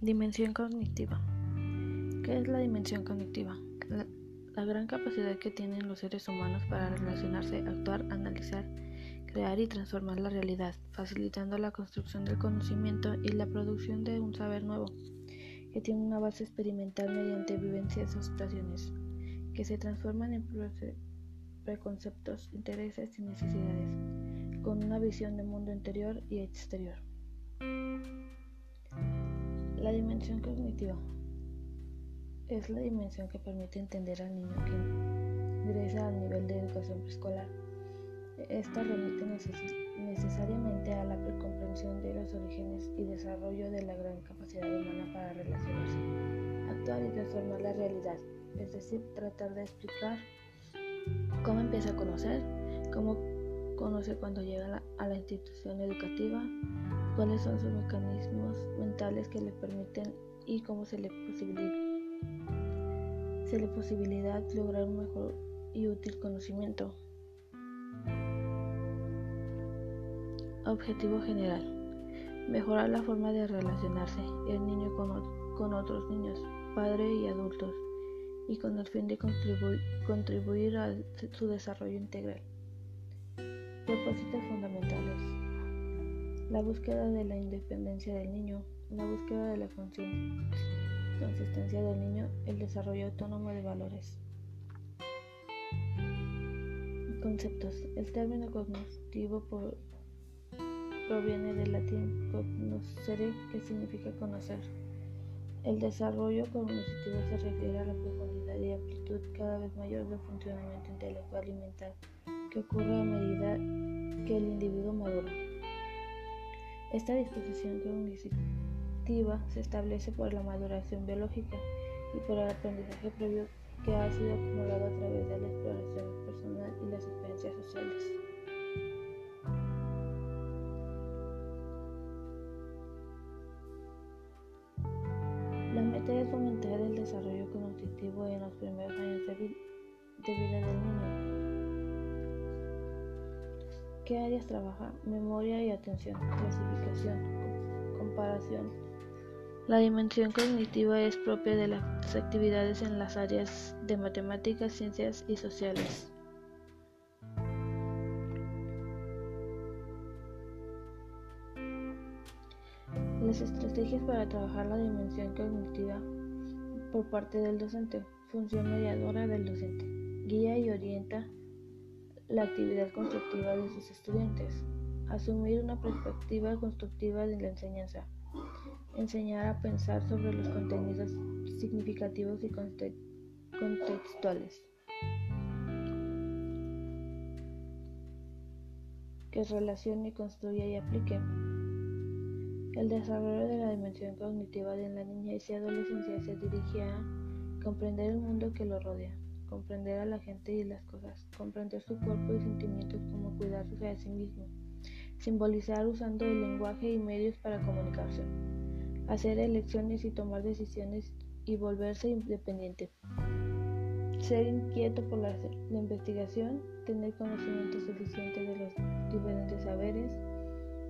Dimensión cognitiva. ¿Qué es la dimensión cognitiva? La, gran capacidad que tienen los seres humanos para relacionarse, actuar, analizar, crear y transformar la realidad, facilitando la construcción del conocimiento y la producción de un saber nuevo, que tiene una base experimental mediante vivencias o situaciones, que se transforman en preconceptos, intereses y necesidades, con una visión de mundo interior y exterior. Dimensión cognitiva es la dimensión que permite entender al niño que ingresa al nivel de educación preescolar. Esta remite necesariamente a la comprensión de los orígenes y desarrollo de la gran capacidad humana para relacionarse, actuar y transformar la realidad, es decir, tratar de explicar cómo empieza a conocer, cómo conoce cuando llega a la institución educativa, cuáles son sus mecanismos mentales que le permiten y cómo se le posibilita posibilidad lograr un mejor y útil conocimiento. Objetivo general. Mejorar la forma de relacionarse el niño con, otros niños, padres y adultos, y con el fin de contribuir a su desarrollo integral. Propósitos fundamentales la búsqueda de la independencia del niño, la búsqueda de la consistencia del niño, el desarrollo autónomo de valores. Conceptos. El término cognitivo proviene del latín cognoscere, que significa conocer. El desarrollo cognitivo se refiere a la profundidad y amplitud cada vez mayor del funcionamiento intelectual y mental que ocurre a medida que el individuo madura. Esta disposición cognitiva se establece por la maduración biológica y por el aprendizaje previo que ha sido acumulado a través de la exploración personal y las experiencias sociales. La meta es fomentar el desarrollo cognitivo en los primeros años de, vida del niño ¿Qué áreas trabaja? Memoria y atención, clasificación, comparación. La dimensión cognitiva es propia de las actividades en las áreas de matemáticas, ciencias y sociales. Las estrategias para trabajar la dimensión cognitiva por parte del docente. Función mediadora del docente. Guía y orienta la actividad constructiva de sus estudiantes, asumir una perspectiva constructiva de la enseñanza, enseñar a pensar sobre los contenidos significativos y contextuales, que relacione, construya y aplique. El desarrollo de la dimensión cognitiva de la niñez y adolescencia se dirige a comprender el mundo que lo rodea comprender a la gente y las cosas, comprender su cuerpo y sentimientos como cuidarse a sí mismo, simbolizar usando el lenguaje y medios para comunicarse, hacer elecciones y tomar decisiones y volverse independiente, ser inquieto por la, la investigación, tener conocimiento suficiente de los diferentes saberes,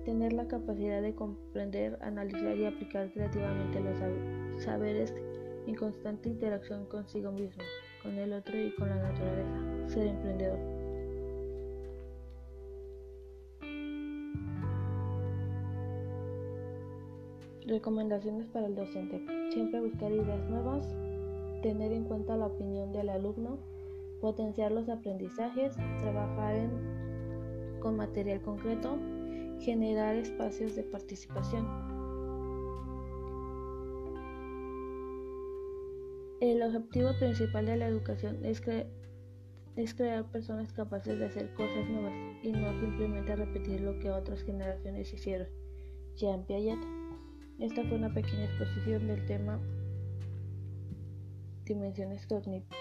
tener la capacidad de comprender, analizar y aplicar creativamente los saberes en constante interacción consigo mismo con el otro y con la naturaleza. Ser emprendedor. Recomendaciones para el docente. Siempre buscar ideas nuevas, tener en cuenta la opinión del alumno, potenciar los aprendizajes, trabajar con material concreto, generar espacios de participación. El objetivo principal de la educación es, crear personas capaces de hacer cosas nuevas y no simplemente repetir lo que otras generaciones hicieron. Jean Piaget. Esta fue una pequeña exposición del tema dimensiones cognitivas.